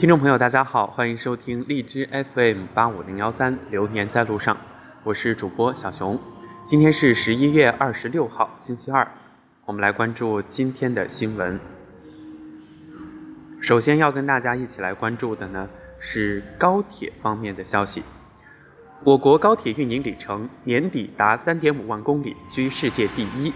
听众朋友，大家好，欢迎收听荔枝 FM 八五零幺三《流年在路上》，我是主播小熊。今天是十一月二十六号，星期二，我们来关注今天的新闻。首先要跟大家一起来关注的呢是高铁方面的消息。我国高铁运营里程年底达三点五万公里，居世界第一。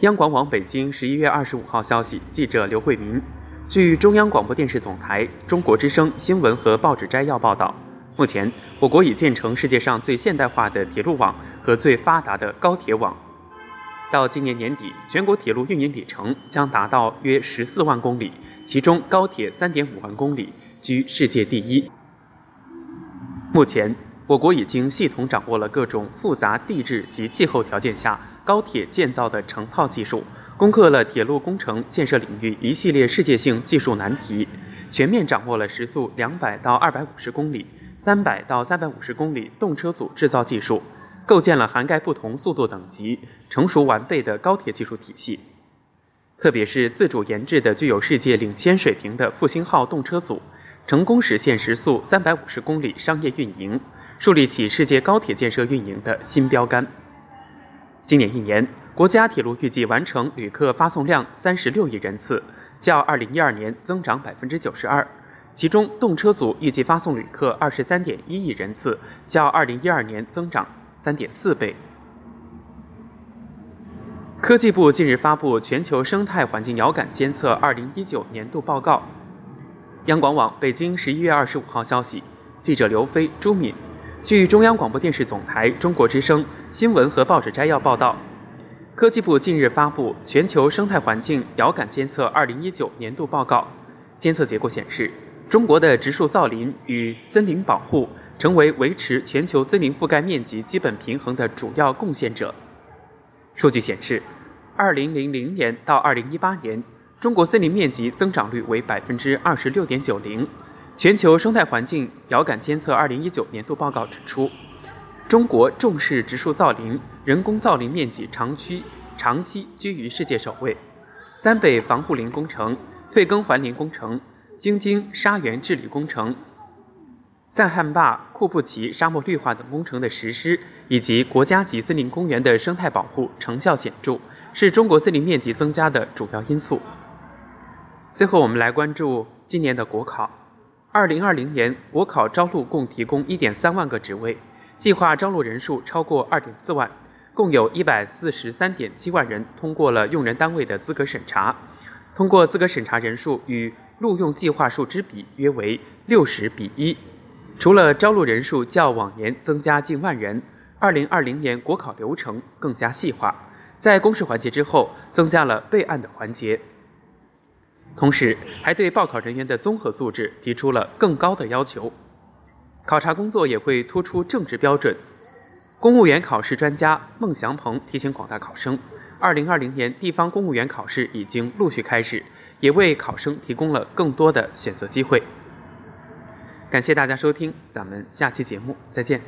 央广网北京十一月二十五号消息，记者刘慧民。据中央广播电视总台、中国之声新闻和报纸摘要报道，目前我国已建成世界上最现代化的铁路网和最发达的高铁网。到今年年底，全国铁路运营里程将达到约十四万公里，其中高铁三点五万公里居世界第一。目前，我国已经系统掌握了各种复杂地质及气候条件下高铁建造的成套技术。攻克了铁路工程建设领域一系列世界性技术难题，全面掌握了时速两百到二百五十公里、三百到三百五十公里动车组制造技术，构建了涵盖不同速度等级、成熟完备的高铁技术体系。特别是自主研制的具有世界领先水平的复兴号动车组，成功实现时速三百五十公里商业运营，树立起世界高铁建设运营的新标杆。今年一年。国家铁路预计完成旅客发送量三十六亿人次，较二零一二年增长百分之九十二。其中，动车组预计发送旅客二十三点一亿人次，较二零一二年增长三点四倍。科技部近日发布《全球生态环境遥感监测二零一九年度报告》。央广网北京十一月二十五号消息，记者刘飞、朱敏。据中央广播电视总台、中国之声新闻和报纸摘要报道。科技部近日发布《全球生态环境遥感监测2019年度报告》，监测结果显示，中国的植树造林与森林保护成为维持全球森林覆盖面积基本平衡的主要贡献者。数据显示，2000年到2018年，中国森林面积增长率为百分之二十六点九零。全球生态环境遥感监测2019年度报告指出。中国重视植树造林，人工造林面积长期长期居于世界首位。三北防护林工程、退耕还林工程、京津沙源治理工程、塞罕坝库布齐沙漠绿化等工程的实施，以及国家级森林公园的生态保护成效显著，是中国森林面积增加的主要因素。最后，我们来关注今年的国考。二零二零年国考招录共提供一点三万个职位。计划招录人数超过二点四万，共有一百四十三点七万人通过了用人单位的资格审查，通过资格审查人数与录用计划数之比约为六十比一。除了招录人数较往年增加近万人，二零二零年国考流程更加细化，在公示环节之后增加了备案的环节，同时还对报考人员的综合素质提出了更高的要求。考察工作也会突出政治标准。公务员考试专家孟祥鹏提醒广大考生，二零二零年地方公务员考试已经陆续开始，也为考生提供了更多的选择机会。感谢大家收听，咱们下期节目再见。